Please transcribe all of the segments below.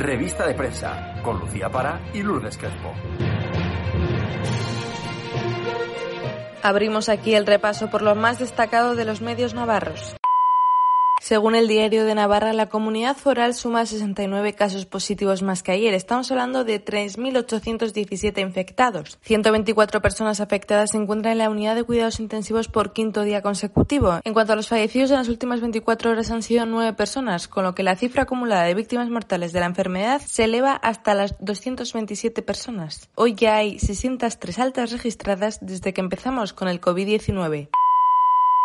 Revista de prensa, con Lucía Para y Lourdes Crespo. Abrimos aquí el repaso por lo más destacado de los medios navarros. Según el diario de Navarra, la comunidad foral suma 69 casos positivos más que ayer. Estamos hablando de 3.817 infectados. 124 personas afectadas se encuentran en la unidad de cuidados intensivos por quinto día consecutivo. En cuanto a los fallecidos, en las últimas 24 horas han sido 9 personas, con lo que la cifra acumulada de víctimas mortales de la enfermedad se eleva hasta las 227 personas. Hoy ya hay 603 altas registradas desde que empezamos con el COVID-19.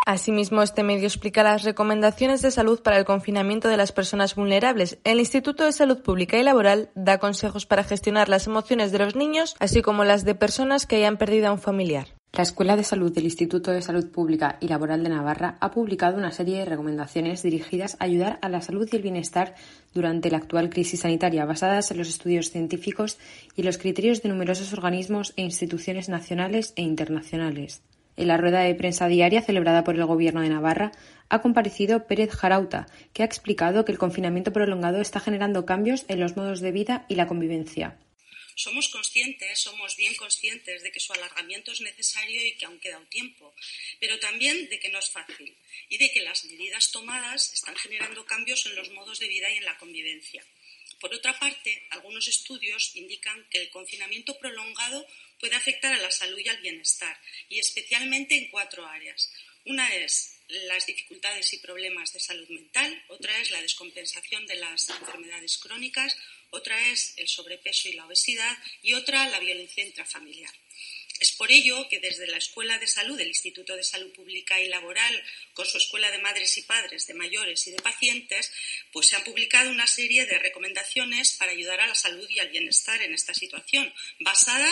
Asimismo, este medio explica las recomendaciones de salud para el confinamiento de las personas vulnerables. El Instituto de Salud Pública y Laboral da consejos para gestionar las emociones de los niños, así como las de personas que hayan perdido a un familiar. La Escuela de Salud del Instituto de Salud Pública y Laboral de Navarra ha publicado una serie de recomendaciones dirigidas a ayudar a la salud y el bienestar durante la actual crisis sanitaria, basadas en los estudios científicos y los criterios de numerosos organismos e instituciones nacionales e internacionales. En la rueda de prensa diaria celebrada por el Gobierno de Navarra ha comparecido Pérez Jarauta, que ha explicado que el confinamiento prolongado está generando cambios en los modos de vida y la convivencia. Somos conscientes, somos bien conscientes de que su alargamiento es necesario y que aún queda un tiempo, pero también de que no es fácil y de que las medidas tomadas están generando cambios en los modos de vida y en la convivencia. Por otra parte, algunos estudios indican que el confinamiento prolongado puede afectar a la salud y al bienestar, y especialmente en cuatro áreas. Una es las dificultades y problemas de salud mental, otra es la descompensación de las enfermedades crónicas, otra es el sobrepeso y la obesidad y otra la violencia intrafamiliar. Es por ello que desde la Escuela de Salud del Instituto de Salud Pública y Laboral, con su Escuela de Madres y Padres de Mayores y de Pacientes, pues se han publicado una serie de recomendaciones para ayudar a la salud y al bienestar en esta situación, basada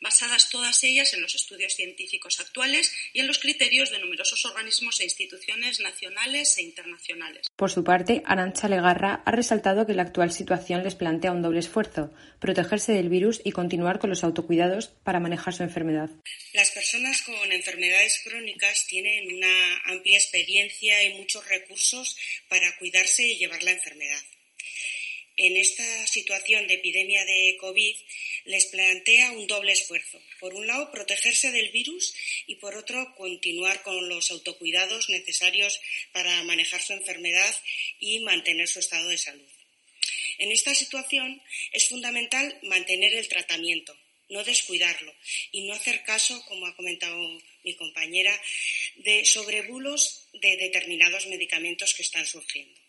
basadas todas ellas en los estudios científicos actuales y en los criterios de numerosos organismos e instituciones nacionales e internacionales. Por su parte, Arancha Legarra ha resaltado que la actual situación les plantea un doble esfuerzo, protegerse del virus y continuar con los autocuidados para manejar su enfermedad. Las personas con enfermedades crónicas tienen una amplia experiencia y muchos recursos para cuidarse y llevar la enfermedad en esta situación de epidemia de COVID les plantea un doble esfuerzo. Por un lado, protegerse del virus y por otro, continuar con los autocuidados necesarios para manejar su enfermedad y mantener su estado de salud. En esta situación es fundamental mantener el tratamiento, no descuidarlo y no hacer caso, como ha comentado mi compañera, de sobrebulos de determinados medicamentos que están surgiendo.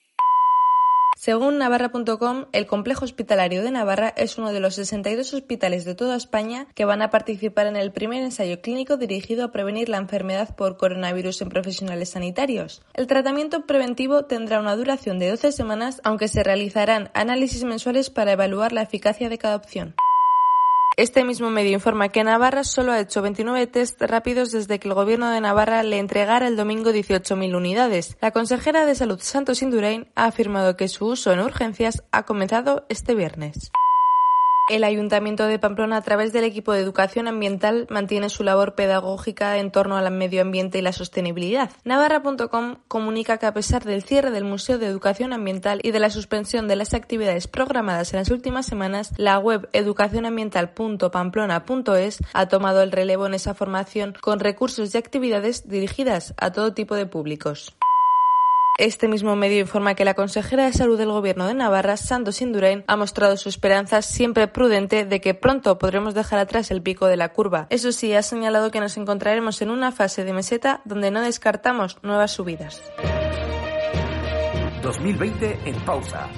Según Navarra.com, el complejo hospitalario de Navarra es uno de los 62 hospitales de toda España que van a participar en el primer ensayo clínico dirigido a prevenir la enfermedad por coronavirus en profesionales sanitarios. El tratamiento preventivo tendrá una duración de 12 semanas, aunque se realizarán análisis mensuales para evaluar la eficacia de cada opción. Este mismo medio informa que Navarra solo ha hecho 29 test rápidos desde que el gobierno de Navarra le entregara el domingo 18.000 unidades. La consejera de Salud Santos Indurain ha afirmado que su uso en urgencias ha comenzado este viernes. El Ayuntamiento de Pamplona, a través del equipo de educación ambiental, mantiene su labor pedagógica en torno al medio ambiente y la sostenibilidad. Navarra.com comunica que a pesar del cierre del Museo de Educación Ambiental y de la suspensión de las actividades programadas en las últimas semanas, la web educacionambiental.pamplona.es ha tomado el relevo en esa formación con recursos y actividades dirigidas a todo tipo de públicos. Este mismo medio informa que la consejera de Salud del Gobierno de Navarra, Santos Indurain, ha mostrado su esperanza siempre prudente de que pronto podremos dejar atrás el pico de la curva. Eso sí, ha señalado que nos encontraremos en una fase de meseta donde no descartamos nuevas subidas. 2020 en pausa.